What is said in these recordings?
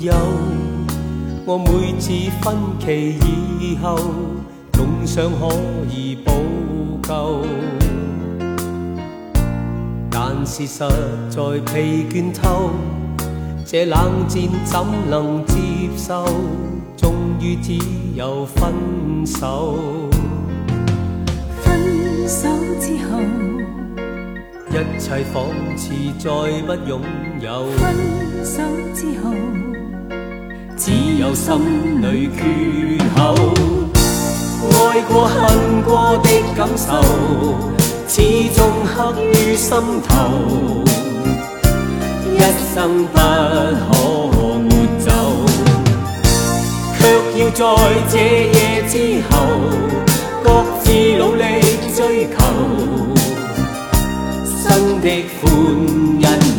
有我每次分歧以后，总想可以补救，但是实在疲倦透，这冷战怎能接受？终于只有分手。分手之后，一切仿似再不拥有。分手之后。只有心里缺口，爱过恨过的感受，始终刻于心头，一生不可抹走。却要在这夜之后，各自努力追求新的欢欣。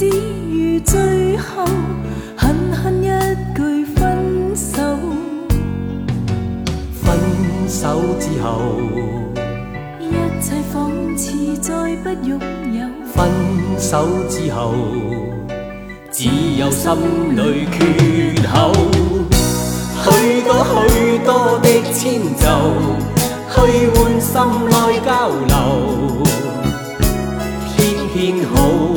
只如最后，狠狠一句分手。分手之后，一切仿似再不拥有。分手之后，只有心里缺口。许多许多的迁就，去换心爱交流，偏偏好。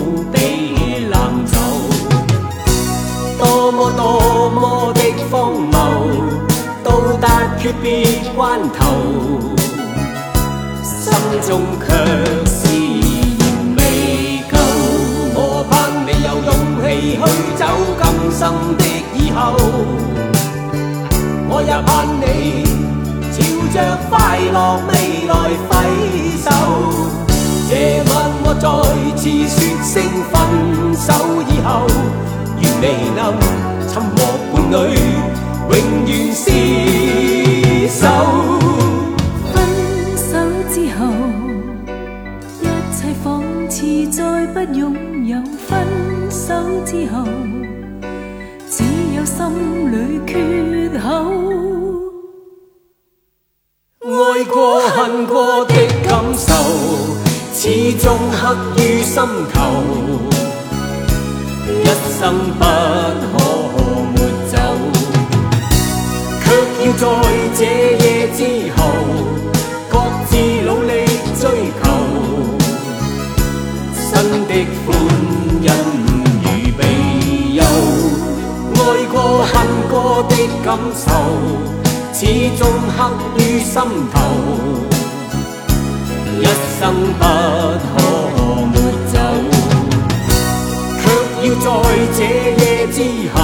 别关头，心中却是仍未够。我盼你有勇气去走今生的以后，我也盼你朝着快乐未来挥手。夜晚我再次说声分手以后，愿未能沉默伴侣，永远是。拥有分手之后，只有心里缺口。爱过恨过的感受，始终刻于心头。一生不可抹走，却要在这夜之后。的欢欣与悲忧，爱过恨过的感受，始终刻于心头，一生不可抹走，却要在这夜之后。